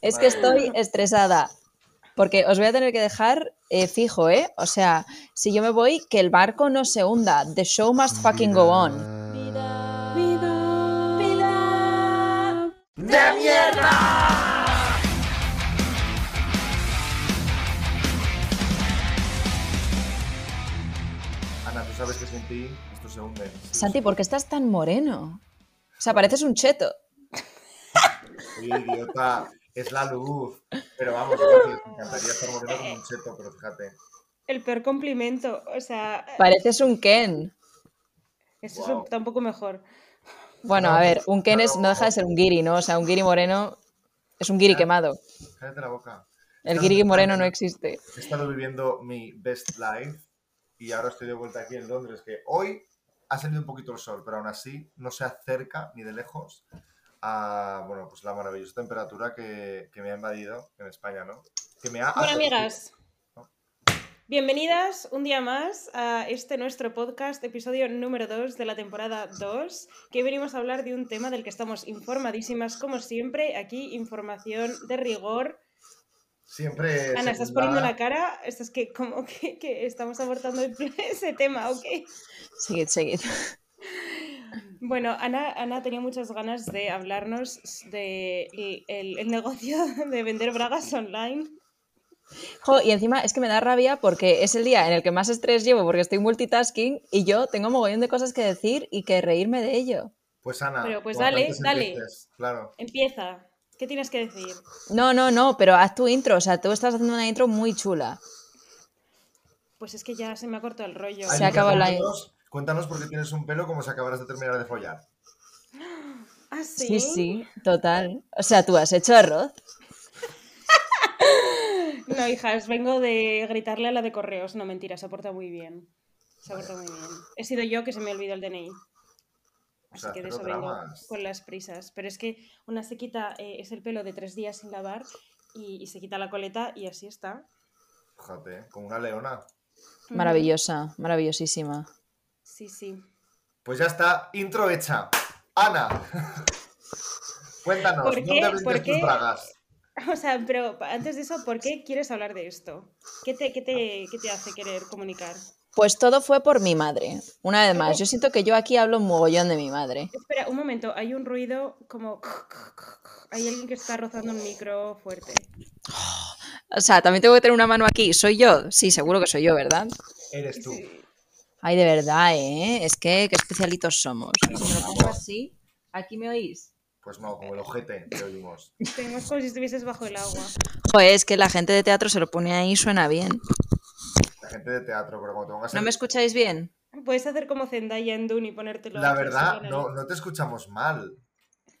Es que estoy estresada. Porque os voy a tener que dejar eh, fijo, ¿eh? O sea, si yo me voy, que el barco no se hunda. The show must fucking go on. Vida, vida, vida. ¡De mierda! Ana, tú sabes que sin ti esto se hunde. Santi, ¿por qué estás tan moreno? O sea, pareces un cheto. Idiota, es la luz. Pero vamos, me encantaría estar moreno como un cheto, pero fíjate. El peor complimento, o sea... Pareces un Ken. Eso es un- está un poco mejor. Bueno, a ver, un Ken es, no deja de ser un guiri, ¿no? O sea, un guiri moreno es un guiri quemado. Cállate la boca. El guiri moreno no existe. He estado viviendo mi best life y ahora estoy de vuelta aquí en Londres, que hoy ha salido un poquito el sol, pero aún así no se acerca ni de lejos a bueno, pues la maravillosa temperatura que, que me ha invadido en España, ¿no? Que me ha aturdido. amigas, bienvenidas un día más a este nuestro podcast, episodio número 2 de la temporada 2, que hoy venimos a hablar de un tema del que estamos informadísimas, como siempre, aquí información de rigor. Siempre. Ana, estás poniendo la cara, estás que como que, que estamos abordando el- ese tema, ¿ok? Seguid, seguid. Bueno, Ana, Ana tenía muchas ganas de hablarnos del de el, el negocio de vender bragas online. Jo, y encima es que me da rabia porque es el día en el que más estrés llevo porque estoy multitasking y yo tengo mogollón de cosas que decir y que reírme de ello. Pues Ana. Pero, pues dale, dale. empieces, Claro. Empieza. ¿Qué tienes que decir? No, no, no, pero haz tu intro. O sea, tú estás haciendo una intro muy chula. Pues es que ya se me ha cortado el rollo. Se Ay, acabó el cuéntanos, cuéntanos por qué tienes un pelo como si acabaras de terminar de follar. Ah, sí. Sí, sí, total. O sea, tú has hecho arroz. No, hijas, vengo de gritarle a la de correos. No, mentira, se ha portado muy bien. Se ha portado muy bien. He sido yo que se me olvidó el DNI. Así sea, que de eso vengo con las prisas. Pero es que una se quita, eh, es el pelo de tres días sin lavar y, y se quita la coleta y así está. Fíjate, como una leona. Maravillosa, maravillosísima. Sí, sí. Pues ya está, intro hecha. Ana, cuéntanos, ¿Por qué? ¿dónde ¿Por tus qué? bragas? O sea, pero antes de eso, ¿por qué quieres hablar de esto? ¿Qué te, qué te, qué te hace querer comunicar? Pues todo fue por mi madre. Una vez más, yo siento que yo aquí hablo un mogollón de mi madre. Espera, un momento, hay un ruido como... Hay alguien que está rozando un micro fuerte. O sea, también tengo que tener una mano aquí. ¿Soy yo? Sí, seguro que soy yo, ¿verdad? Eres tú. Sí. Ay, de verdad, ¿eh? Es que qué especialitos somos. Si me lo pongo así, ¿aquí me oís? Pues no, como el ojete te oímos. Tenemos como si estuvieses bajo el agua. Joder, es que la gente de teatro se lo pone ahí y suena bien. La gente de teatro, pero cuando te pongas ¿No me escucháis bien? Puedes hacer como Zendaya en Dune y ponértelo. La verdad, no, no te escuchamos mal.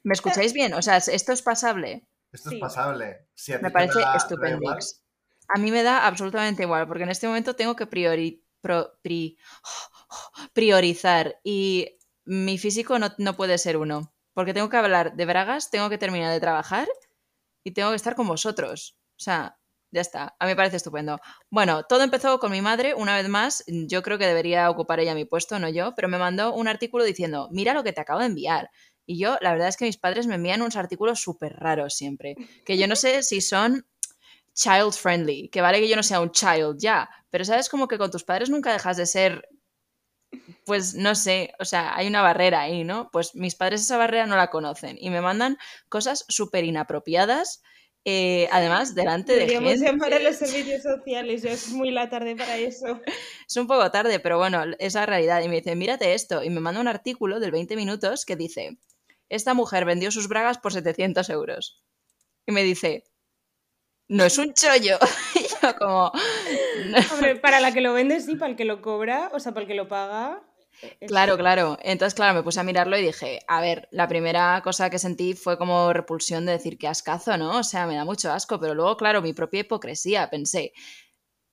¿Me escucháis bien? O sea, esto es pasable. Esto Sí. es pasable. Si a ti Me parece estupendix. A mí me da absolutamente igual, porque en este momento tengo que priori- pro- pri- priorizar y mi físico no, no puede ser uno, porque tengo que hablar de bragas, tengo que terminar de trabajar y tengo que estar con vosotros. O sea, ya está, a mí me parece estupendo. Bueno, todo empezó con mi madre, una vez más, yo creo que debería ocupar ella mi puesto, no yo, pero me mandó un artículo diciendo, mira lo que te acabo de enviar. Y yo, la verdad es que mis padres me envían unos artículos súper raros siempre, que yo no sé si son child friendly, que vale que yo no sea un child ya, pero sabes como que con tus padres nunca dejas de ser, pues no sé, o sea, hay una barrera ahí, ¿no? Pues mis padres esa barrera no la conocen y me mandan cosas súper inapropiadas, eh, además delante de Deberíamos gente. llamar a los servicios sociales, ya es muy la tarde para eso. Es un poco tarde, pero bueno, es la realidad. Y me dice, mírate esto. Y me manda un artículo del 20 minutos que dice, esta mujer vendió sus bragas por 700 euros. Y me dice, no es un chollo. y yo como. Hombre, para la que lo vende sí, para el que lo cobra, o sea, para el que lo paga. es- claro, claro. Entonces, claro, me puse a mirarlo y dije, a ver, la primera cosa que sentí fue como repulsión de decir que ascazo, ¿no? O sea, me da mucho asco, pero luego, claro, mi propia hipocresía, pensé,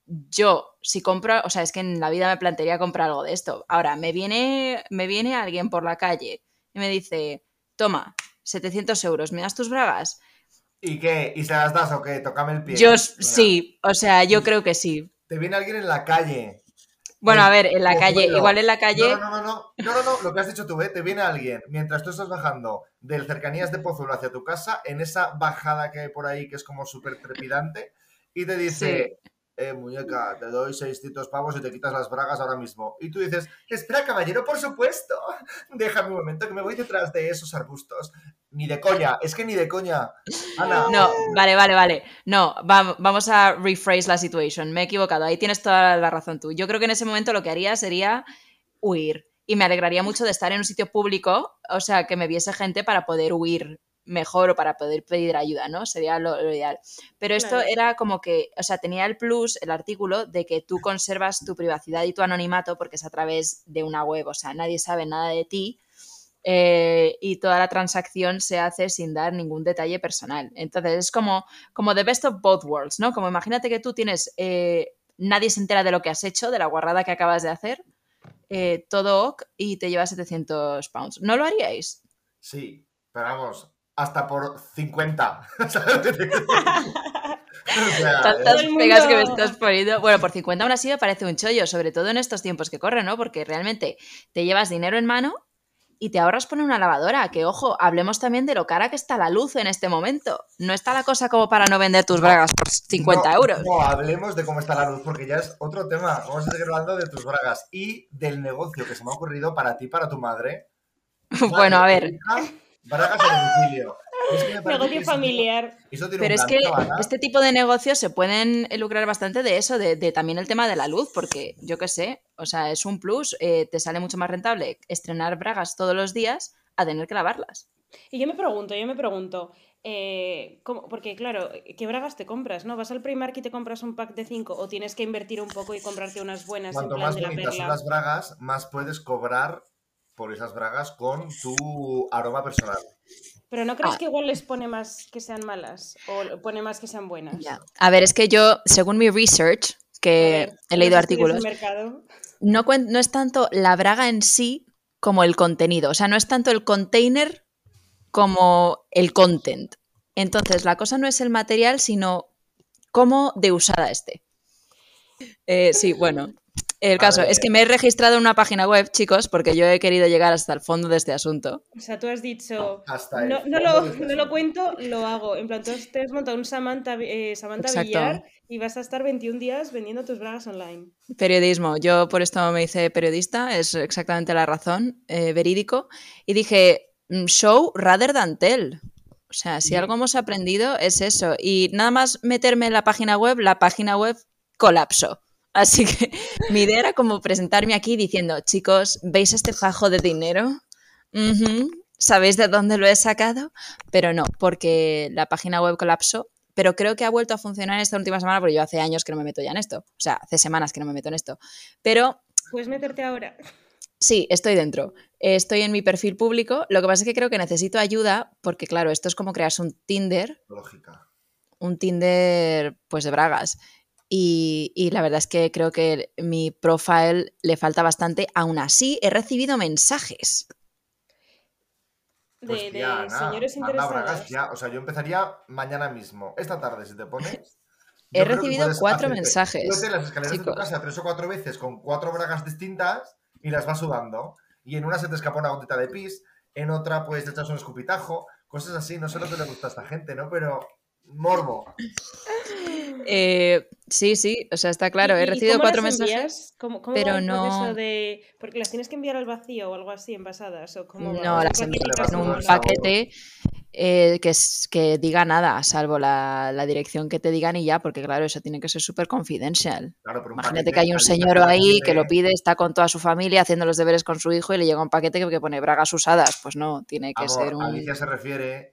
yo, si compro, o sea, es que en la vida me plantearía comprar algo de esto. Ahora, me viene, me viene alguien por la calle y me dice, toma, 700 euros, ¿me das tus bragas? ¿Y qué? ¿Y se las das o qué? Tócame el pie. Yo sí, o sea, yo creo que sí. Te viene alguien en la calle. Bueno, el a ver, en la calle, igual en la calle. No, no, no, no, no, no, no, lo que has dicho tú, ¿eh? te viene alguien mientras tú estás bajando del cercanías de Pozuelo hacia tu casa, en esa bajada que hay por ahí que es como súper trepidante, y te dice, eh, muñeca, te doy 600 pavos y te quitas las bragas ahora mismo. Y tú dices, espera, caballero, por supuesto, déjame un momento que me voy detrás de esos arbustos. Ni de coña, es que ni de coña. Ana, No, vale, vale, vale. No, va- vamos a rephrase la situation. Me he equivocado. Ahí tienes toda la razón tú. Yo creo que en ese momento lo que haría sería huir. Y me alegraría mucho de estar en un sitio público, o sea, que me viese gente para poder huir mejor o para poder pedir ayuda, ¿no? Sería lo, lo ideal. Pero esto Claro. era como que, o sea, tenía el plus, el artículo, de que tú conservas tu privacidad y tu anonimato porque es a través de una web, o sea, nadie sabe nada de ti eh, y toda la transacción se hace sin dar ningún detalle personal. Entonces es como, como the best of both worlds, ¿no? Como imagínate que tú tienes, eh, nadie se entera de lo que has hecho, de la guarrada que acabas de hacer, eh, todo ok y te llevas 700 pounds. ¿No lo haríais? Sí, pero vamos, hasta por 50. ¿sabes? O sea, Tantas pegas que me estás poniendo. Bueno, por 50 aún así me parece un chollo, sobre todo en estos tiempos que corren, ¿no? Porque realmente te llevas dinero en mano y te ahorras poner una lavadora. Que ojo, hablemos también de lo cara que está la luz en este momento. No está la cosa como para no vender tus bragas por 50 no, euros. No, hablemos de cómo está la luz, porque ya es otro tema. Vamos a seguir hablando de tus bragas y del negocio que se me ha ocurrido para ti, para tu madre. bueno, a ver. Bragas a domicilio. Es que Negocio que eso- familiar. Eso tiene Pero un es que este tipo de negocios se pueden lucrar bastante de eso, de, de también el tema de la luz, porque yo qué sé, o sea, es un plus, eh, te sale mucho más rentable estrenar bragas todos los días a tener que lavarlas. Y yo me pregunto, yo me pregunto, eh, ¿cómo? porque claro, ¿qué bragas te compras? ¿No? ¿Vas al Primark y te compras un pack de 5 o tienes que invertir un poco y comprarte unas buenas en Cuanto plan más de la bonitas son las bragas, más puedes cobrar por esas bragas con tu aroma personal. Pero ¿no crees Ah. que igual les pone más que sean malas o pone más que sean buenas? A ver, es que yo, según mi research, que ver, he leído artículos, mercado. no, no es tanto la braga en sí como el contenido. O sea, no es tanto el container como el content. Entonces, la cosa no es el material, sino cómo de usada esté. Eh, sí, bueno. El caso es que me he registrado en una página web, chicos, porque yo he querido llegar hasta el fondo de este asunto. O sea, tú has dicho, Hasta el no, lo, este no lo cuento, lo hago. En plan, tú has- te has montado un Samantha, eh, Samantha. Villar y vas a estar 21 días vendiendo tus bragas online. Periodismo. Yo por esto me hice periodista, es exactamente la razón, eh, verídico. Y dije, mm, show rather than tell. O sea, si algo hemos aprendido es eso. Y nada más meterme en la página web, la página web colapsó. Así que mi idea era como presentarme aquí diciendo, chicos, ¿veis este fajo de dinero? ¿Sabéis de dónde lo he sacado? Pero no, porque la página web colapsó. Pero creo que ha vuelto a funcionar esta última semana porque yo hace años que no me meto ya en esto. O sea, hace semanas que no me meto en esto. Pero Puedes meterte ahora. Sí, estoy dentro. Estoy en mi perfil público. Lo que pasa es que creo que necesito ayuda porque, claro, esto es como crearse un Tinder, Lógica. un Tinder pues de bragas. Y, y la verdad es que creo que mi profile le falta bastante. Aún así, he recibido mensajes. De, Pues de tía, Ana, señores interesados. bragas ya. O sea, yo empezaría mañana mismo. Esta tarde, si te pones. He yo recibido cuatro hacerte- mensajes, súbete las escaleras de tu chicos. casa tres o cuatro veces con cuatro bragas distintas y las vas sudando. Y en una se te escapa una gotita de pis, en otra pues te echas un escupitajo, cosas así. No sé lo que le gusta a esta gente, ¿no? Pero morbo. Eh, sí, sí, o sea, está claro. ¿Y- He y recibido cómo cuatro las mensajes. envías? ¿Cómo, cómo pero va el proceso no- de...? Porque las tienes que enviar al vacío o algo así, envasadas, ¿o cómo va? No, ¿O las envío en un paquete eh, que, es- que diga nada, salvo la, la dirección que te digan y ya, porque claro, eso tiene que ser súper confidencial. Claro, Imagínate que hay un señor ahí que lo pide, está con toda su familia haciendo los deberes con su hijo y le llega un paquete que, pone bragas usadas. Pues no, tiene que Amor, ser un... Alicia se refiere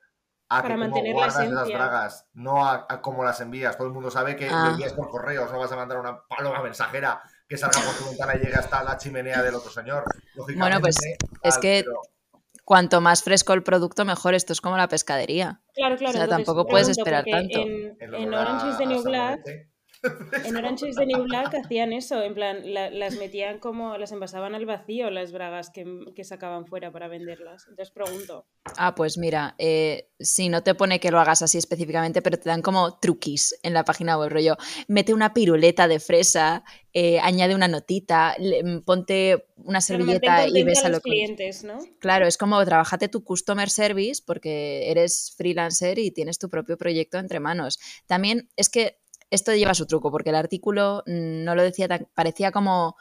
a Para que cómo mantener la no a, a cómo las envías. Todo el mundo sabe que Ah. lo envías por correos, no vas a mandar una paloma mensajera que salga por tu ventana y llegue hasta la chimenea del otro señor. Bueno, pues, Lógicamente, es que pero- Cuanto más fresco el producto, mejor. Esto es como la pescadería. Claro, claro. O sea, tampoco puedes esperar tanto. En, Orange is the New Black sabonete. En Orange is the New Black hacían eso, en plan, la- las metían como, las envasaban al vacío las bragas que, que sacaban fuera para venderlas. Entonces pregunto, Ah, pues mira, eh, sí, no te pone que lo hagas así específicamente, pero te dan como truquis en la página web, rollo. Mete una piruleta de fresa, eh, añade una notita, le- mm, ponte una servilleta y ves a a lo los clientes, ¿no? Claro, es como trabajate tu customer service porque eres freelancer y tienes tu propio proyecto entre manos. También es que esto lleva su truco, porque el artículo mm, no lo decía tan, parecía como,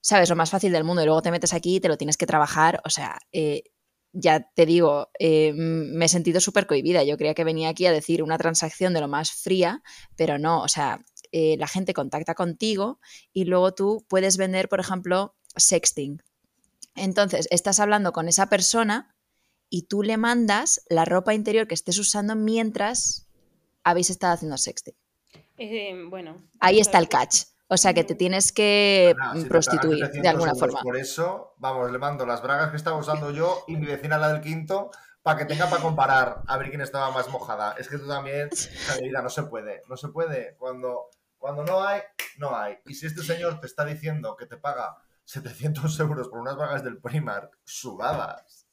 sabes, lo más fácil del mundo y luego te metes aquí y te lo tienes que trabajar. O sea, eh, ya te digo, eh, me he sentido súper cohibida. Yo creía que venía aquí a decir una transacción de lo más fría, pero no, o sea, eh, la gente contacta contigo y luego tú puedes vender, por ejemplo, sexting. Entonces, estás hablando con esa persona y tú le mandas la ropa interior que estés usando mientras habéis estado haciendo sexting. Eh, bueno. Ahí está el catch. O sea que te tienes que te prostituir de 700 alguna euros forma. Por eso, vamos, le mando las bragas que estaba usando yo y mi vecina la del quinto para que tenga para comparar a ver quién estaba más mojada. Es que tú también, vida, no se puede, no se puede. Cuando, cuando no hay, no hay. Y si este señor te está diciendo que te paga 700 euros por unas bragas del Primark sudadas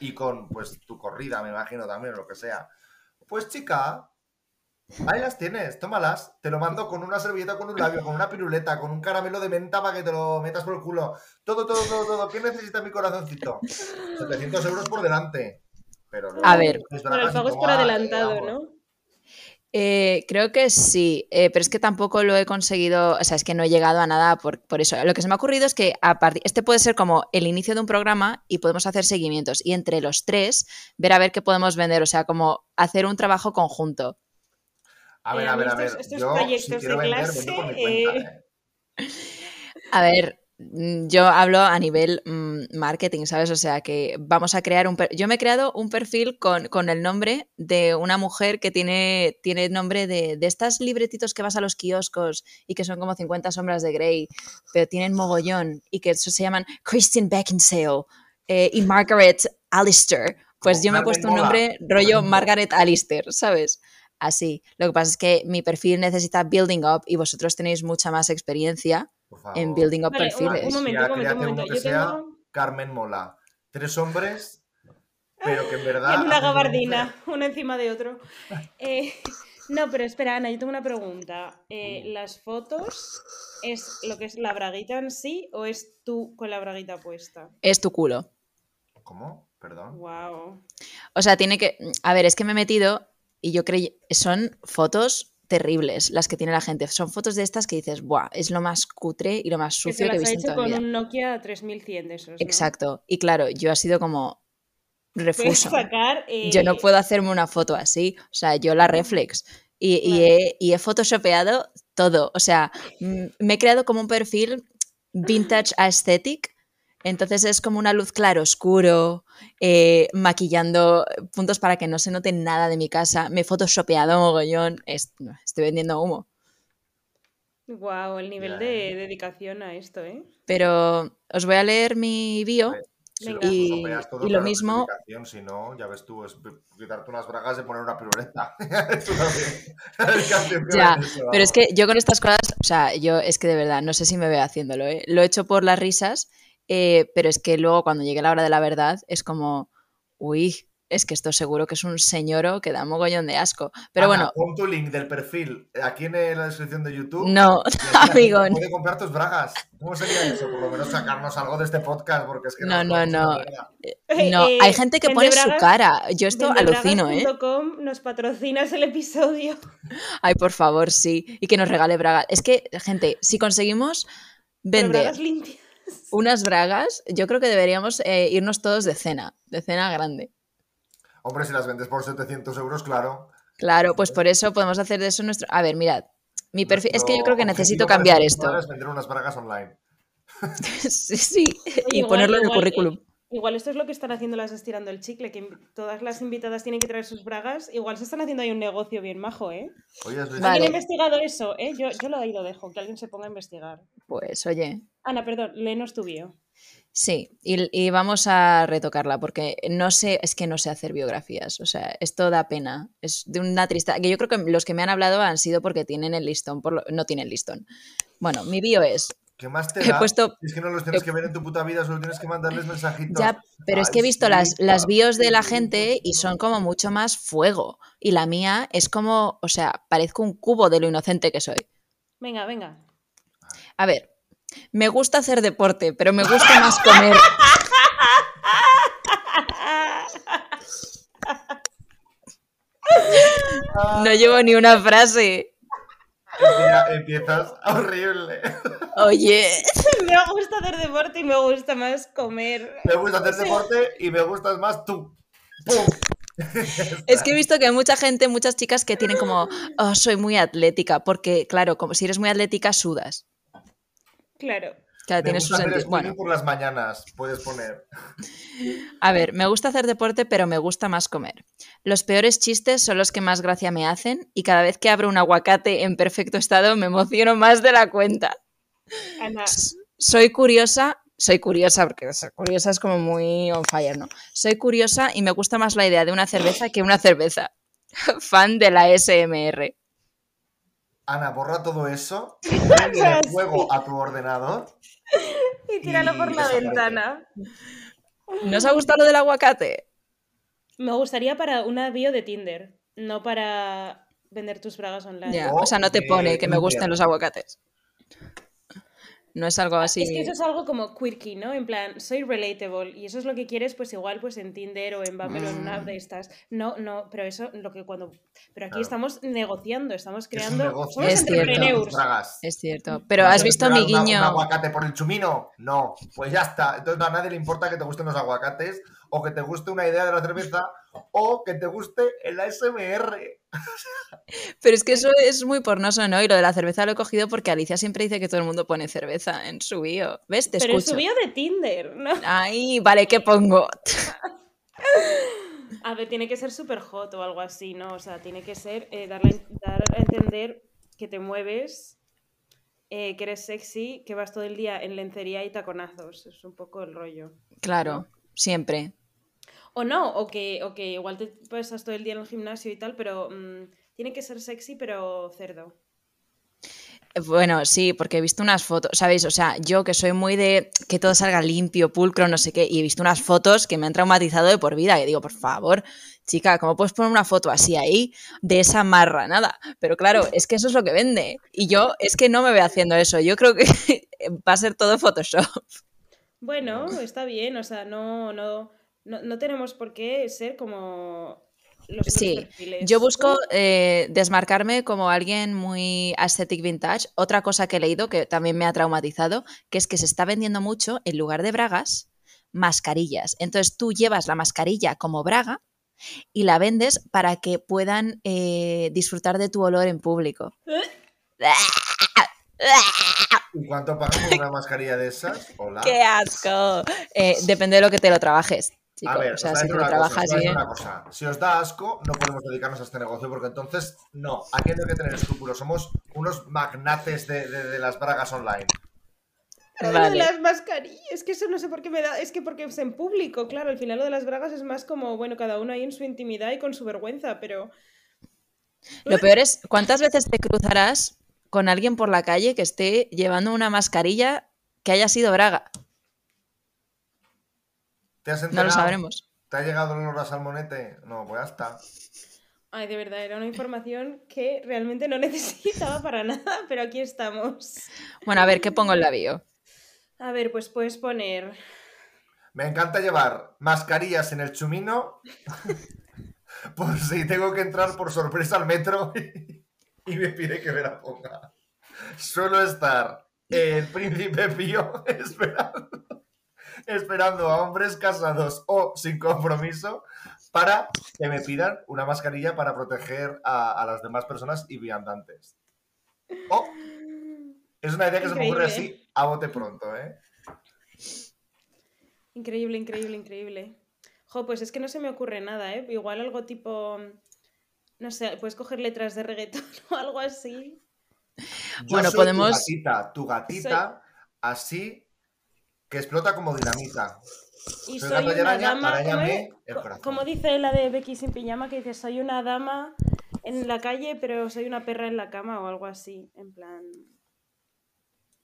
y con pues tu corrida, me imagino también, o lo que sea, pues chica, Ahí las tienes, tómalas. Te lo mando con una servilleta, con un labio, con una piruleta, con un caramelo de menta para que te lo metas por el culo. Todo, todo, todo, todo. ¿Qué necesita mi corazoncito? 700 euros por delante. Pero luego A ver. Pero el pago es por adelantado. ¿no? Eh, creo que sí, eh, pero es que tampoco lo he conseguido, o sea, es que no he llegado a nada por, por eso. Lo que se me ha ocurrido es que a partir, este puede ser como el inicio de un programa y podemos hacer seguimientos y entre los tres ver a ver qué podemos vender, o sea, como hacer un trabajo conjunto. A ver, Eh, a ver, a estos- ver. estos Yo, si proyectos quiero de vender, clase, vendo por mi cuenta. A ver, yo hablo a nivel mm, marketing, ¿sabes? O sea, que vamos a crear un... per- Yo me he creado un perfil con, con el nombre de una mujer que tiene, tiene nombre de, de estas libretitos que vas a los kioscos y que son como 50 sombras de Grey, pero tienen mogollón y que eso se llaman Christine Beckinsale eh, y Margaret Alistair. Pues Como yo me he puesto un nombre rollo. Margaret Alistair, ¿sabes? Así. Lo que pasa es que mi perfil necesita building up y vosotros tenéis mucha más experiencia en building up Vale, perfiles. un momento, Ya, un momento, un momento. que Yo sea tengo Carmen Mola. Tres hombres, pero que en verdad. en una gabardina, uno encima de otro. Eh, no, pero espera, Ana, yo tengo una pregunta. Eh. ¿Las fotos es lo que es la braguita en sí o es tú con la braguita puesta? Es tu culo. ¿Cómo? Perdón. Wow. O sea, tiene que. A ver, es que me he metido y yo creí. Son fotos terribles las que tiene la gente. Son fotos de estas que dices, ¡buah! Es lo más cutre y lo más Que sucio que, he las ha visto hecho en toda con vida. un Nokia 3100 de esos. ¿no? Exacto. Y claro, yo ha sido como. Refuso. sacar. eh, Yo no puedo hacerme una foto así. O sea, yo la reflex. Y, he, y he photoshopeado todo. O sea, me he creado como un perfil vintage aesthetic. Entonces es como una luz claro, oscuro, eh, maquillando puntos para que no se note nada de mi casa. Me he photoshopeado mogollón. Es- no, estoy vendiendo humo. Wow, el nivel de dedicación a esto, ¿eh? Pero os voy a leer mi bio. Si Y- todo, y lo mismo- Si no, ya ves tú, es quitarte unas bragas y poner una piruleta. Ya, eso, Pero es que yo con estas cosas, o sea, yo es que de verdad no sé si me veo haciéndolo, ¿eh? Lo he hecho por las risas, eh, pero es que luego cuando llegue la hora de la verdad es como, uy, es que esto seguro que es un señoro que da mogollón de asco. Pero Ana, bueno, Pon tu link del perfil aquí en la descripción de YouTube. no, amigo, Puede comprar tus bragas. ¿Cómo sería eso? Por lo menos sacarnos algo de este podcast, porque es que No, no, no. mierda. no, Eh, hay gente que pone su cara. Yo esto alucino, ¿eh? nos patrocinas el episodio. Ay, por favor, sí. Y que nos regale bragas. Es que, gente, si conseguimos Pero vender bragas limpias. unas bragas, yo creo que deberíamos eh, irnos todos de cena, de cena grande. Hombre, si las vendes por 700 euros, claro. Claro, pues por eso podemos hacer de eso nuestro. A ver, mirad. Mi perfil. Es que yo creo que necesito cambiar esto. Es vender unas bragas online. sí, sí. Y Igual- ponerlo en el igual- currículum. Igual esto es lo que están haciendo las estirando el chicle, que todas las invitadas tienen que traer sus bragas. Igual se están haciendo ahí un negocio bien majo, ¿eh? Oye, has visto- Vale. ¿Alguien ha investigado eso? ¿eh? Yo, yo lo ahí lo dejo, que alguien se ponga a investigar. Pues oye. Ana, perdón, léenos tu bio. Sí, y, y vamos a retocarla porque no sé, es que no sé hacer biografías, o sea, esto da pena, es de una tristeza, que yo creo que los que me han hablado han sido porque tienen el listón, por lo- no tienen listón. Bueno, mi bio es, ¿Qué más te he da? puesto, Es que no los tienes he- que ver en tu puta vida, solo tienes que mandarles mensajitos. ya, pero es que he visto sí, las, las bios de la gente y son como mucho más fuego, y la mía es como, o sea, parezco un cubo de lo inocente que soy. Venga, venga. A ver, me gusta hacer deporte, pero me gusta más comer. No llevo ni una frase. empiezas horrible. Oye, Me gusta hacer deporte y me gusta más comer. Me gusta hacer deporte y me gustas más tú. ¡Pum! es que he visto que hay mucha gente, muchas chicas que tienen como, oh, soy muy atlética, porque claro, como si eres muy atlética, sudas. Claro. Claro, Me tiene su gusta hacer Bueno, por las mañanas, puedes poner. a ver, me gusta hacer deporte, pero me gusta más comer. Los peores chistes son los que más gracia me hacen y cada vez que abro un aguacate en perfecto estado me emociono más de la cuenta. Ana, Soy curiosa, soy curiosa, porque ser curiosa es como muy on fire, ¿no? Soy curiosa y me gusta más la idea de una cerveza que una cerveza. Fan de la SMR. Ana, borra todo eso, Sí. fuego a tu ordenador. y tíralo por la ventana. ¿No os ha gustado lo del aguacate? Me gustaría para una bio de Tinder, no para vender tus bragas online. Ya, O sea, no te pone que me gusten los aguacates. No es algo así. Es que eso es algo como quirky, ¿no? En plan, soy relatable y eso es lo que quieres, pues igual pues en Tinder o en Bumble o en una app de estas. No, no, pero eso lo que cuando pero aquí Claro. estamos negociando, estamos es creando negocio. somos Es cierto. entrepreneurs. Es cierto. Pero ¿Vas has a visto mi una- guiño. ¿Un aguacate por el chumino? No. Pues ya está. Entonces a nadie le importa que te gusten los aguacates o que te guste una idea de la cerveza o que te guste el ASMR. Pero es que eso es muy pornoso, ¿no? Y lo de la cerveza lo he cogido porque Alicia siempre dice que todo el mundo pone cerveza en su bio. ¿Ves? Te Pero en escucho. su bio de Tinder, ¿no? Ay, vale, ¿qué pongo? A ver, tiene que ser súper hot o algo así, ¿no? O sea, tiene que ser eh, darle- dar a entender que te mueves, eh, que eres sexy, que vas todo el día en lencería y taconazos. Es un poco el rollo. Claro, siempre. O no, o que, o que igual te pasas todo el día en el gimnasio y tal, pero mm, tiene que ser sexy, pero cerdo. Bueno, sí, porque he visto unas fotos, ¿sabéis? O sea, yo que soy muy de que todo salga limpio, pulcro, no sé qué, y he visto unas fotos que me han traumatizado de por vida. Y digo, por favor, chica, ¿cómo puedes poner una foto así ahí de esa marra? Nada. Pero claro, es que eso es lo que vende. Y yo es que no me veo haciendo eso. Yo creo que va a ser todo Photoshop. Bueno, está bien, o sea, no, no, no, no tenemos por qué ser como los otros Sí, perfiles. yo busco eh, desmarcarme como alguien muy aesthetic vintage. Otra cosa que he leído que también me ha traumatizado, que es que se está vendiendo mucho, en lugar de bragas, mascarillas. Entonces tú llevas la mascarilla como braga y la vendes para que puedan eh, disfrutar de tu olor en público. ¿Y cuánto pagas por una mascarilla de esas? Hola. ¡Qué asco! Eh, depende de lo que te lo trabajes. Chico. A ver, o sea, os si cosa, trabajas bien. cosa. Si os da asco, no podemos dedicarnos a este negocio porque entonces, no, aquí no hay que tener escrúpulos. Somos unos magnates de, de- de las bragas online. Lo de las mascarillas, es que eso no sé por qué me da, es que porque es en público, claro, al final lo de las bragas es más como, bueno, cada uno ahí en su intimidad y con su vergüenza, pero Lo peor es, ¿cuántas veces te cruzarás con alguien por la calle que esté llevando una mascarilla que haya sido braga? ¿Te has No lo sabremos. ¿Te ha llegado el olor a salmonete? No, pues ya está. ay, de verdad, era una información que realmente no necesitaba para nada, pero aquí estamos. Bueno, a ver, ¿qué pongo en la bio? A ver, pues puedes poner Me encanta llevar mascarillas en el chumino por si tengo que entrar por sorpresa al metro y me pide que me la ponga. Suelo estar el príncipe pío esperando, esperando a hombres casados o sin compromiso para que me pidan una mascarilla para proteger a, a las demás personas y viandantes. Oh, es una idea que se me ocurre así a bote pronto, ¿eh? Increíble, increíble, increíble. Jo, pues es que no se me ocurre nada, ¿eh? Igual algo tipo. No sé, puedes coger letras de reggaetón o algo así. Yo Bueno, soy podemos- Tu gatita, tu gatita, así que explota como dinamita. Y Soy soy una araña, dama. Como dice la de Becky sin pijama, que dice: Soy una dama en la calle, pero soy una perra en la cama o algo así. En plan.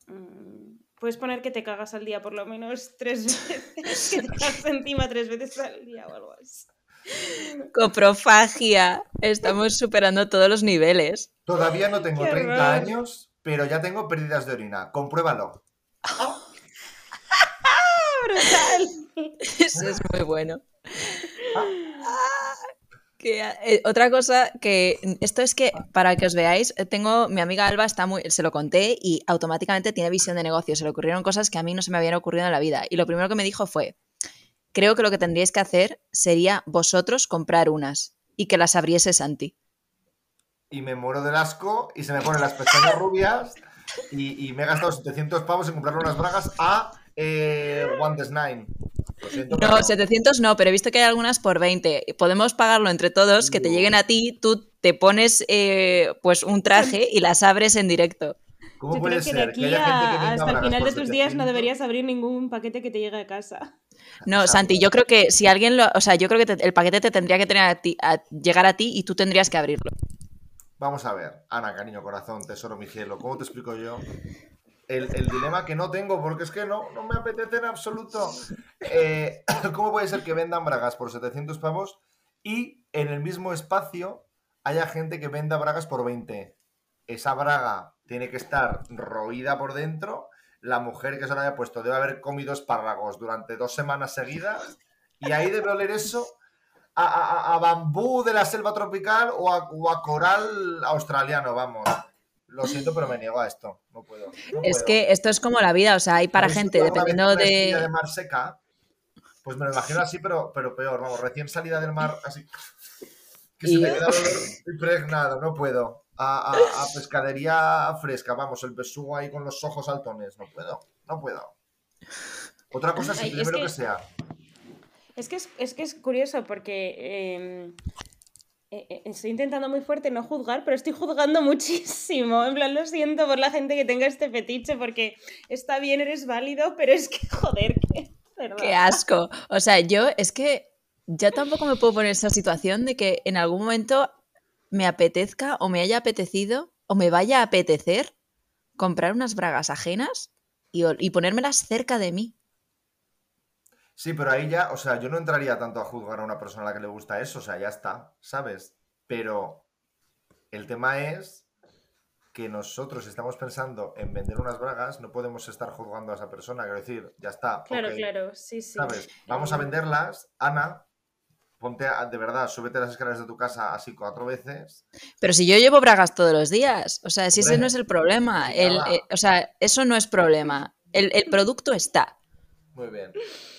mm, Puedes poner que te cagas al día por lo menos tres veces. Que te cagas encima tres veces al día o algo así. Coprofagia. Estamos superando todos los niveles. Todavía no tengo Qué 30 horror. años, pero ya tengo pérdidas de orina. Compruébalo. ¡Brutal! Eso es muy bueno. Que, eh, otra cosa que esto es que para que os veáis eh, tengo mi amiga Alba está muy se lo conté y automáticamente tiene visión de negocio se le ocurrieron cosas que a mí no se me habían ocurrido en la vida y lo primero que me dijo fue creo que lo que tendríais que hacer sería vosotros comprar unas y que las abriese Santi Y me muero del asco y se me ponen las pestañas rubias y, y me he gastado 700 pavos en comprarle unas bragas a eh, One Des Nine. Siento, no pero 700 no pero he visto que hay algunas por 20 podemos pagarlo entre todos que te No. lleguen a ti tú te pones eh, pues un traje y las abres en directo ¿Cómo Yo puede creo que de aquí haya a- gente que hasta el final de tus días no 700? deberías abrir ningún paquete que te llegue a casa. No, Santi, yo creo que si alguien lo. O sea, yo creo que te- el paquete te tendría que tener a ti, a llegar a ti y tú tendrías que abrirlo. Vamos a ver, Ana, cariño, corazón, tesoro, mi cielo, ¿cómo te explico yo? El, dilema que no tengo, porque es que no, no me apetece en absoluto. Eh, ¿Cómo puede ser que vendan bragas por 700 pavos y en el mismo espacio haya gente que venda bragas por 20? Esa braga tiene que estar roída por dentro. La mujer que se la haya puesto debe haber comido espárragos durante dos semanas seguidas y ahí debe oler eso a bambú de la selva tropical o a, o a coral australiano, vamos. Lo siento, pero me niego a esto. No puedo. no Es puedo. que esto es como la vida, o sea, hay para ¿Habéis gente, dependiendo de de. mar seca, pues me lo imagino así, pero, pero peor, vamos, recién salida del mar, así. Que se Y- te queda impregnado, no puedo. A, a- a pescadería fresca, vamos, el besugo ahí con los ojos altones, no puedo, no puedo. Otra cosa, si es lo que- que sea. Es que es, es que es curioso porque eh, estoy intentando muy fuerte no juzgar, pero estoy juzgando muchísimo. En plan, lo siento por la gente que tenga este fetiche porque está bien, eres válido, pero es que, joder. ¿verdad? Qué asco. O sea, yo es que ya tampoco me puedo poner esa situación de que en algún momento me apetezca o me haya apetecido o me vaya a apetecer comprar unas bragas ajenas y, y ponérmelas cerca de mí. Sí, pero ahí ya, o sea, yo no entraría tanto a juzgar a una persona a la que le gusta eso, o sea, ya está, ¿sabes? Pero el tema es que nosotros estamos pensando en vender unas bragas, no podemos estar juzgando a esa persona, quiero decir, ya está. Claro, claro, sí, sí. ¿Sabes? Vamos a venderlas, Ana, ponte a- de verdad, súbete las escaleras de tu casa así cuatro veces. Pero si yo llevo bragas todos los días, o sea, si ese no es el problema, el, eh, o sea, eso no es problema. El, el producto está. Muy bien.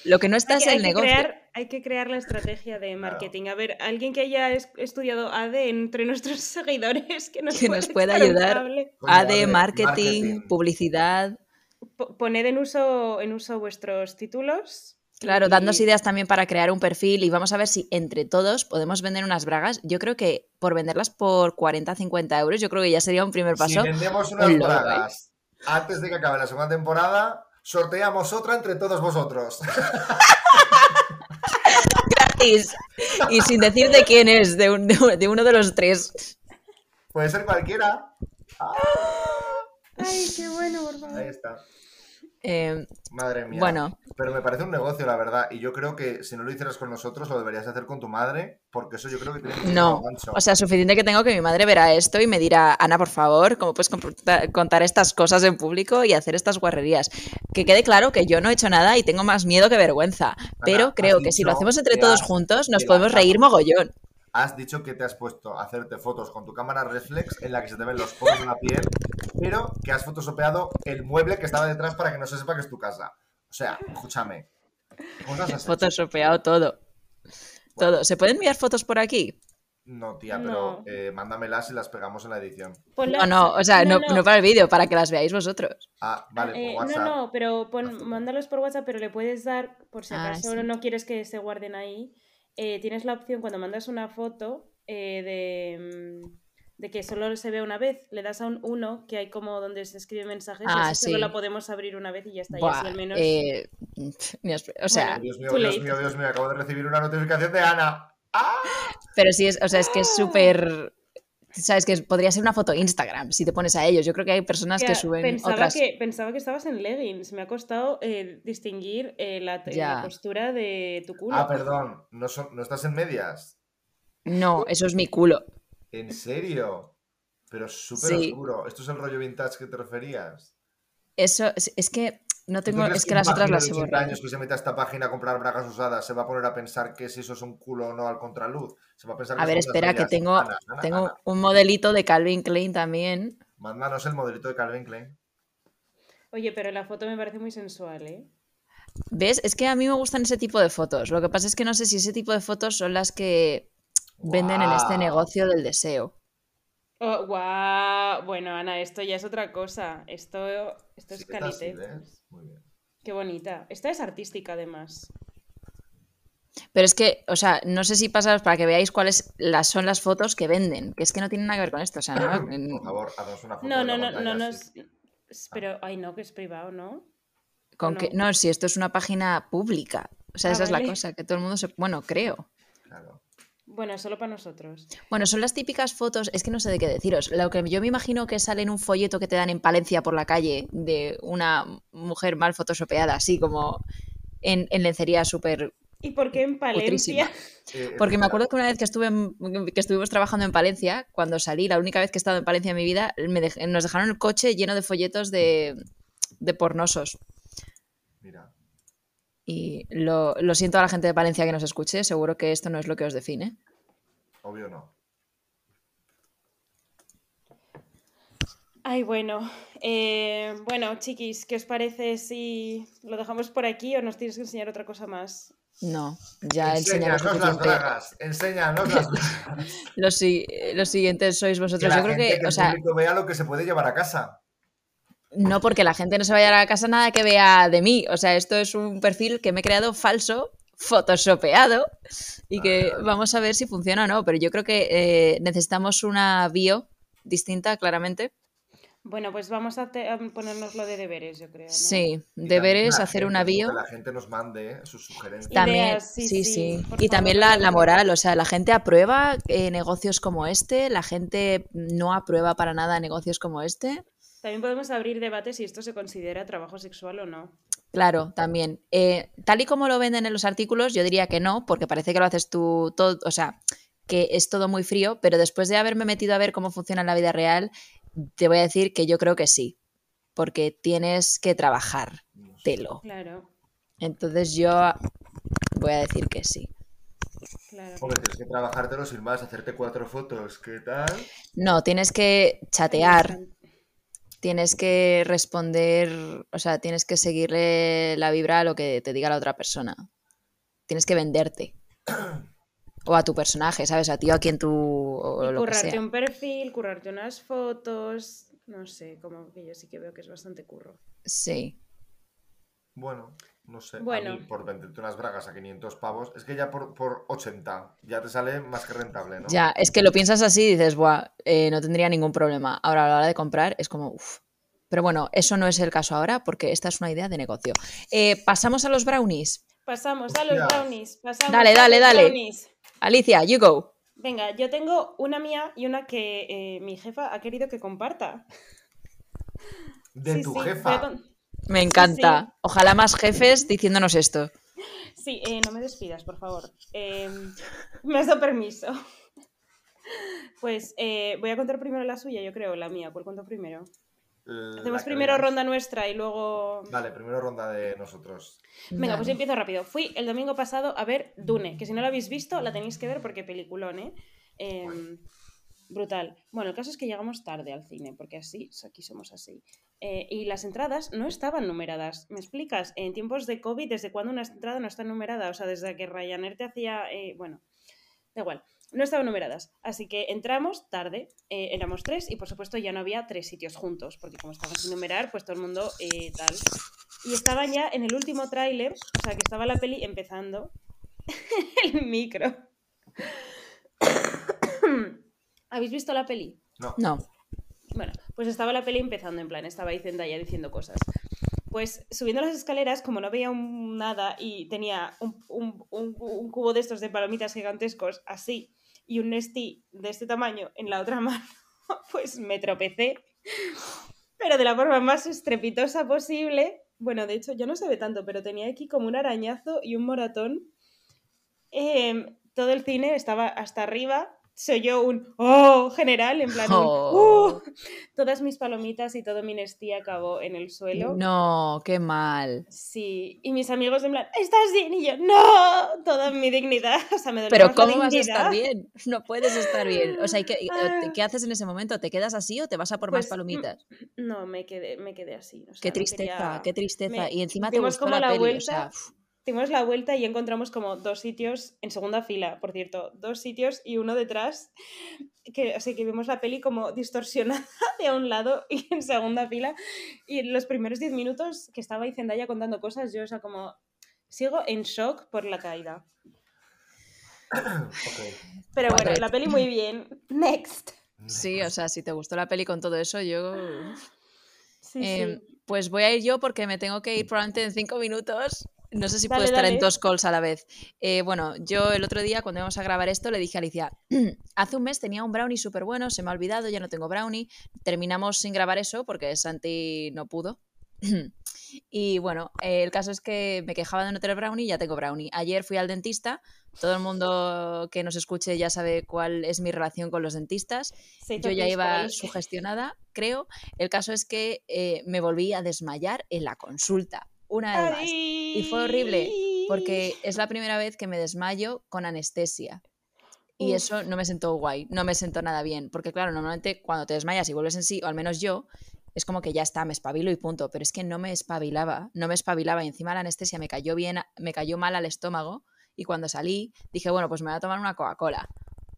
Lo que no está Hay es hay el que negocio. crear, hay que crear la estrategia de marketing. A ver, alguien que haya es- estudiado AD entre nuestros seguidores que nos, Que pueda nos pueda ayudar. AD, AD, marketing, marketing. publicidad. Po- Poned en uso, en uso vuestros títulos. Claro, y- dándonos ideas también para crear un perfil y vamos a ver si entre todos podemos vender unas bragas. Yo creo que por venderlas por 40, 50 euros, yo creo que ya sería un primer paso. Si vendemos unas ¿eh? bragas antes de que acabe la segunda temporada, sorteamos otra entre todos vosotros. gratis. Y sin decir de quién es, de, un- de- uno de los tres. Puede ser cualquiera. Ay, qué bueno, por Ahí favor. está. Eh, Madre mía. bueno, Pero me parece un negocio, la verdad. Y yo creo que si no lo hicieras con nosotros, lo deberías hacer con tu madre, porque eso yo creo que tiene muchísimo no. O sea, suficiente que tengo que mi madre verá esto y me dirá, Ana, por favor, ¿cómo puedes contar estas cosas en público y hacer estas guarrerías? Que quede claro que yo no he hecho nada y tengo más miedo que vergüenza. Pero creo que si lo hacemos entre que todos juntos, nos que podemos reír mogollón. Has dicho que te has puesto a hacerte fotos con tu cámara reflex en la que se te ven los poros de la piel, pero que has photoshopeado el mueble que estaba detrás para que no se sepa que es tu casa. O sea, escúchame. Cosas así. Photoshopeado todo. Todo. ¿Se pueden enviar fotos por aquí? No, tía, No. pero eh, mándamelas y las pegamos en la edición. Ponla- No, no, o sea, no, no. no para el vídeo, para que las veáis vosotros. Ah, vale, por Eh, WhatsApp. no, no, pero pon- mándalos por WhatsApp, pero le puedes dar, por si Ah, acaso sí. no quieres que se guarden ahí, eh, tienes la opción cuando mandas una foto eh, de, mm, de que solo se ve una vez, le das a un 1, que hay como donde se escribe mensajes, Ah, y así solo sí. la podemos abrir una vez y ya está, y Buah, así al menos... eh, o sea, Dios mío, Dios mío, Dios mío, acabo de recibir una notificación de Ana. ¡Ah! pero sí es, o sea, es que es súper. Sabes que podría ser una foto Instagram si te pones a ellos. Yo creo que hay personas que suben pensaba, otras. que, pensaba que estabas en leggings, me ha costado eh, distinguir eh, la postura de tu culo. Ah, perdón, ¿no, son, ¿no estás en medias? No, eso es mi culo. ¿En serio? Pero súper Sí. oscuro. ¿Esto es el rollo vintage que te referías? Eso es, es que no ¿Tú te tengo. Es que las otras las he 80 borrado. años que se meta a esta página a comprar bragas usadas se va a poner a pensar que si eso es un culo o no al contraluz. Se va a pensar que A ver, espera, que tengo, Ana, Ana, tengo Ana, un modelito de Calvin Klein también. Mándanos el modelito de Calvin Klein. Oye, pero la foto me parece muy sensual, ¿eh? ¿Ves? Es que a mí me gustan ese tipo de fotos. Lo que pasa es que no sé si ese tipo de fotos son las que venden en este negocio del deseo. Oh, guau. Bueno, Ana, esto ya es otra cosa. Esto, esto es Sí, así. ¿Ves? Muy bien. Qué bonita. Esta es artística, además. Pero es que, o sea, no sé si pasaros para que veáis cuáles las, son las fotos que venden, que es que no tienen nada que ver con esto. O sea, no, Por favor, haznos una foto. No, de no, la no, no, no. es- Pero, ay, no, que es privado, ¿no? con no. que, no, si esto es una página pública. O sea, Ah, esa es la cosa, que todo el mundo se... Bueno, creo. Claro. Bueno, solo para nosotros. Bueno, son las típicas fotos, es que no sé de qué deciros. Lo que yo me imagino que sale en un folleto que te dan en Palencia por la calle de una mujer mal photoshopeada, así como en, en lencería súper ¿Y por qué en. Palencia? Porque me acuerdo que una vez que estuve en- que estuvimos trabajando en Palencia, cuando salí, la única vez que he estado en Palencia en mi vida, me dej- nos dejaron el coche lleno de folletos de, de pornosos. Mira, Y lo, lo siento a la gente de Palencia que nos escuche, seguro que esto no es lo que os define. obvio no. Ay, bueno. Eh, bueno, chiquis, ¿qué os parece si lo dejamos por aquí o nos tienes que enseñar otra cosa más? No, ya enseñamos Enséñanos las bragas. Enséñanos las bragas. Los, si- los siguientes sois Que vosotros. la Yo creo gente, que, que o el sea, público vea lo que se puede llevar a casa. no porque la gente no se vaya a la casa nada que vea de mí. O sea, esto es un perfil que me he creado falso, photoshopeado, y que vamos a ver si funciona o no. Pero yo creo que eh, necesitamos una bio distinta, claramente. Bueno, pues vamos a, te- a ponernos lo de deberes, yo creo. ¿no? Sí, Y deberes, hacer ¿no? bio. Que la gente nos mande sus sugerencias. También, Ideas, sí, sí, sí, sí. por Y también la, moral, o sea, la gente aprueba eh, negocios como este, la gente no aprueba para nada negocios como este. También podemos abrir debates si esto se considera trabajo sexual o no. Claro, también. Eh, tal y como lo venden en los artículos, yo diría que no, porque parece que lo haces tú todo, o sea, que es todo muy frío, pero después de haberme metido a ver cómo funciona en la vida real, te voy a decir que yo creo que sí, porque tienes que trabajar No sé. telo. Claro, Entonces yo voy a decir que sí. claro. Hombre, tienes que trabajártelo sin más, hacerte cuatro fotos. ¿Qué tal? No, tienes que chatear, tienes que responder, o sea, tienes que seguirle la vibra a lo que te diga la otra persona. Tienes que venderte. O a tu personaje, ¿sabes? A ti o a quien tú. O Y lo que currarte sea. un perfil, currarte unas fotos. No sé, como que yo sí que veo que es bastante curro. Sí. Bueno, no sé. Bueno. A mí, por venderte unas bragas a 500 pavos, es que ya por, por 80 ya te sale más que rentable, ¿no? Ya, es que lo piensas así y dices, buah, eh, no tendría ningún problema. Ahora a la hora de comprar es como, uff. Pero bueno, eso no es el caso ahora porque esta es una idea de negocio. Eh, Pasamos a los brownies. Pasamos a los brownies. Pasamos Dale, a dale, los dale. brownies. Alicia, you go. Venga, yo tengo una mía y una que eh, mi jefa ha querido que comparta. De Sí, tu sí, jefa. con- Me encanta. sí. Ojalá más jefes diciéndonos esto. Sí, eh, no me despidas, por favor. Eh, me has dado permiso. Pues eh, voy a contar primero la suya, yo creo, la mía. ¿Cuál cuento primero? La Hacemos primero ronda nuestra y luego... Vale, primero ronda de nosotros. Venga, pues yo empiezo rápido. Fui el domingo pasado a ver Dune, que si no la habéis visto, la tenéis que ver porque peliculón, ¿eh? Em, brutal. Bueno, el caso es que llegamos tarde al cine, porque así, aquí somos así. Eh, y las entradas no estaban numeradas. ¿Me explicas? En tiempos de COVID, ¿desde cuándo una entrada no está numerada? O sea, desde que Ryanair te hacía... eh, bueno, da igual. No estaban numeradas. Así que entramos tarde, eh, éramos tres y por supuesto ya no había tres sitios juntos, porque como estaban sin numerar, pues todo el mundo eh, tal. Y estaban ya en el último tráiler, o sea que estaba la peli empezando. el micro. ¿Habéis visto la peli? No. No. Bueno, pues estaba la peli empezando, en plan, estaba ahí Zendaya diciendo cosas. Pues subiendo las escaleras, como no veía un- nada y tenía un, un- un- un cubo de estos de palomitas gigantescos así y un Nestí de este tamaño en la otra mano, pues me tropecé, pero de la forma más estrepitosa posible. Bueno, de hecho, ya no se ve tanto, pero tenía aquí como un arañazo y un moratón. Em, todo el cine estaba hasta arriba. Se oyó un ¡oh! general, en plan, un, Oh. "Uh". Todas mis palomitas y todo mi Nestí acabó en el suelo. No, qué mal. Sí, y mis amigos en plan, ¿estás bien? Y yo, ¡no! Toda mi dignidad, o sea, me dolió Pero más ¿cómo vas a estar bien? No puedes estar bien. O sea, ¿y ¿qué, y- Ah. ¿qué haces en ese momento? ¿Te quedas así o te vas a por Pues, más palomitas? No, me quedé, me quedé así. o sea, Qué tristeza, qué tristeza. me- Y encima te gustó como la, la peli, o vuelta. sea, pf, Dimos la vuelta y encontramos como dos sitios en segunda fila, por cierto, dos sitios y uno detrás, que, así que vimos la peli como distorsionada de a un lado y en segunda fila. Y en los primeros diez minutos que estaba ahí Zendaya contando cosas, yo, o sea, como sigo en shock por la caída. Ok. Pero bueno, la peli muy bien. Next. sí, o sea, si te gustó la peli con todo eso, yo... Sí, Eh, sí. Pues voy a ir yo porque me tengo que ir probablemente en cinco minutos. No sé si puedo Dale, estar en dos calls a la vez. Eh, bueno, yo el otro día cuando íbamos a grabar esto le dije a Alicia, hace un mes tenía un brownie súper bueno, se me ha olvidado, ya no tengo brownie. Terminamos sin grabar eso porque Santi no pudo. Y bueno, eh, el caso es que me quejaba de no tener brownie ya tengo brownie. Ayer fui al dentista. Todo el mundo que nos escuche ya sabe cuál es mi relación con los dentistas. Yo ya iba boys. sugestionada, creo. El caso es que eh, me volví a desmayar en la consulta, una vez más. Y fue horrible, porque es la primera vez que me desmayo con anestesia. Y Uf. eso no me sentó guay, no me sentó nada bien. Porque claro, normalmente cuando te desmayas y vuelves en sí, o al menos yo, es como que ya está, me espabilo y punto. Pero es que no me espabilaba, no me espabilaba. Y encima la anestesia me cayó bien, me cayó mal al estómago. Y cuando salí, dije, bueno, pues me voy a tomar una Coca-Cola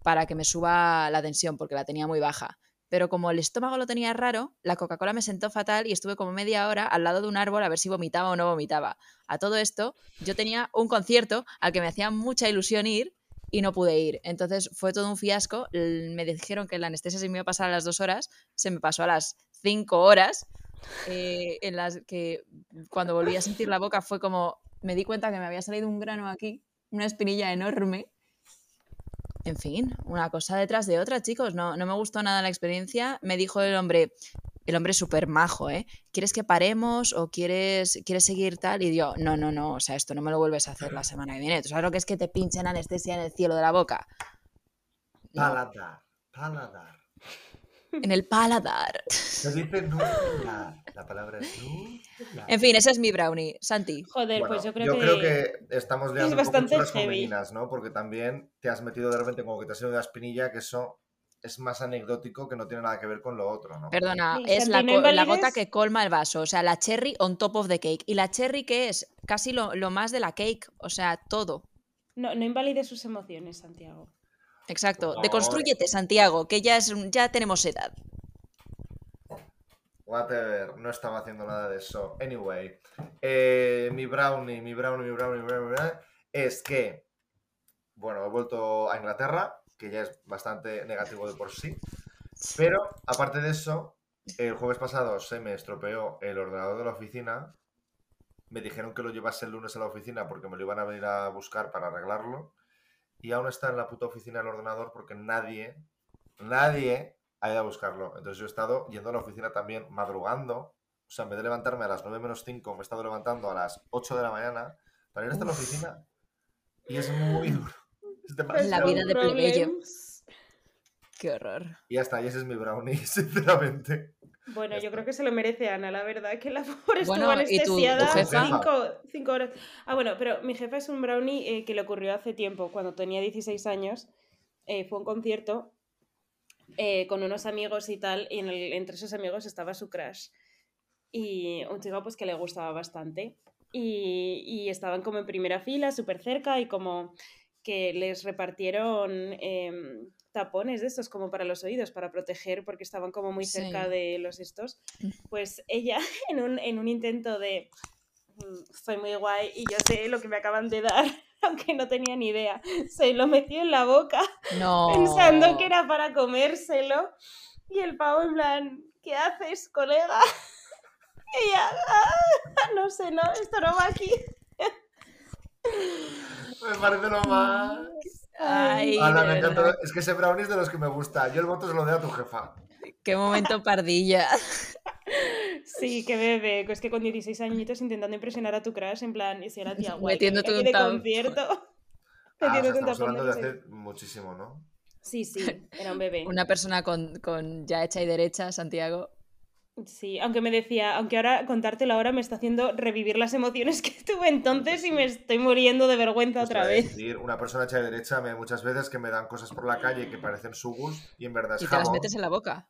para que me suba la tensión, porque la tenía muy baja. Pero como el estómago lo tenía raro, la Coca-Cola me sentó fatal y estuve como media hora al lado de un árbol a ver si vomitaba o no vomitaba. A todo esto, yo tenía un concierto al que me hacía mucha ilusión ir y no pude ir. Entonces fue todo un fiasco. Me dijeron que la anestesia se me iba a pasar a las dos horas, se me pasó a las cinco horas, eh, en las que cuando volví a sentir la boca fue como, me di cuenta que me había salido un grano aquí, una espinilla enorme. En fin, una cosa detrás de otra, chicos. No, no me gustó nada la experiencia. Me dijo el hombre, el hombre súper majo, ¿eh? ¿Quieres que paremos o quieres, quieres seguir tal? Y yo, no, no, no, o sea, esto no me lo vuelves a hacer la semana que viene. ¿Tú sabes lo que es que te pinchen anestesia en el cielo de la boca? No, Paladar. Paladar. En el paladar. Se dice nular. La palabra es. En fin, ese es mi brownie. Santi. Joder, Bueno, pues yo creo que... estamos liando poco bastante chulas con heavy. meninas, ¿no? Porque también te has metido de repente como que te has ido de espinilla, que eso es más anecdótico que no tiene nada que ver con lo otro, ¿no? Perdona, Sí, es la, Santi, ¿no co- la gota que colma el vaso, o sea, la cherry on top of the cake. ¿Y la cherry qué es? Casi lo, lo más de la cake, o sea, todo. No, no invalides sus emociones, Santiago. Exacto. No. Deconstrúyete, Santiago, que ya, es, un- ya tenemos edad. Whatever, no estaba haciendo nada de eso. Anyway, eh, mi brownie, mi brownie, mi brownie, mi brownie, mi brownie, es que, bueno, he vuelto a Inglaterra, que ya es bastante negativo de por sí, pero aparte de eso, el jueves pasado se me estropeó el ordenador de la oficina, me dijeron que lo llevase el lunes a la oficina porque me lo iban a venir a buscar para arreglarlo, y aún está en la puta oficina el ordenador porque nadie, nadie ha ido a buscarlo. Entonces yo he estado yendo a la oficina también madrugando. O sea, en vez de levantarme a las 9 menos 5, me he estado levantando a las 8 de la mañana para ir hasta la oficina. Y es muy duro. Es demasiado. vida de plebeyo. Qué horror. Y ya está, y ese es mi brownie, sinceramente. Bueno, Ya yo está. creo que se lo merece Ana, la verdad, que la pobre estuvo Bueno, ¿y tu- tu anestesiada cinco, cinco horas. Ah, bueno, pero mi jefa es un brownie eh, que le ocurrió hace tiempo, cuando tenía 16 años. eh, fue a un concierto eh, con unos amigos y tal, y en el- entre esos amigos estaba su crush. Y un chico pues que le gustaba bastante. Y, y estaban como en primera fila, súper cerca, y como que les repartieron em, tapones de estos como para los oídos, para proteger, porque estaban como muy Sí. cerca de los estos. Pues ella, en un, en un intento de "Mm, soy muy guay y yo sé lo que me acaban de dar, aunque no tenía ni idea, se lo metió en la boca No. pensando que era para comérselo Y el pavo en plan, ¿qué haces, colega? Y ella, "Ah, no sé, no, esto no va aquí. Me parece lo más. Ay, de me encanta. Es que ese brownie es de los que me gusta. Yo el voto se lo doy a tu jefa. Qué momento pardilla. Sí, qué bebé. Es que con 16 añitos intentando impresionar a tu crush, en plan, y si era tía guay. que Metiéndote un de concierto. Ah, o sea, estamos hablando de hace muchísimo, ¿no? Sí, sí, era un bebé. Una persona con, con ya hecha y derecha, Santiago. Sí, aunque me decía, aunque ahora contártelo ahora me está haciendo revivir las emociones que tuve entonces y me estoy muriendo de vergüenza Pues otra vez. decir, una persona hecha de derecha me muchas veces que me dan cosas por la calle que parecen sugus y en verdad es Y te las metes en la boca.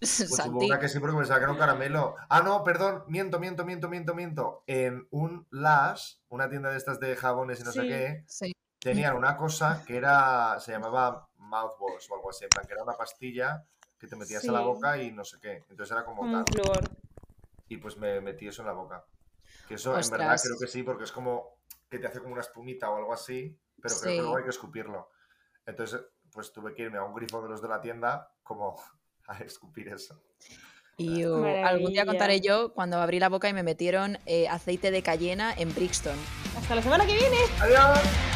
Pues hubo una que sí porque era un caramelo. Ah, no, perdón, miento, miento, miento, miento, miento. En un Lash, una tienda de estas de jabones y no sé qué, Sí. tenían una cosa que era, se llamaba mouthwash o algo así, en plan que era una pastilla que te metías a la Sí. boca y no sé qué. Entonces era como un tal. flúor. Y pues me metí eso en la boca. Que eso en Ostras. verdad creo que sí, porque es como que te hace como una espumita o algo así, pero creo Sí. que luego hay que escupirlo. Entonces, pues tuve que irme a un grifo de los de la tienda como a escupir eso. Y algún día contaré yo cuando abrí la boca y me metieron eh, aceite de cayena en Brixton. Hasta la semana que viene. ¡Adiós!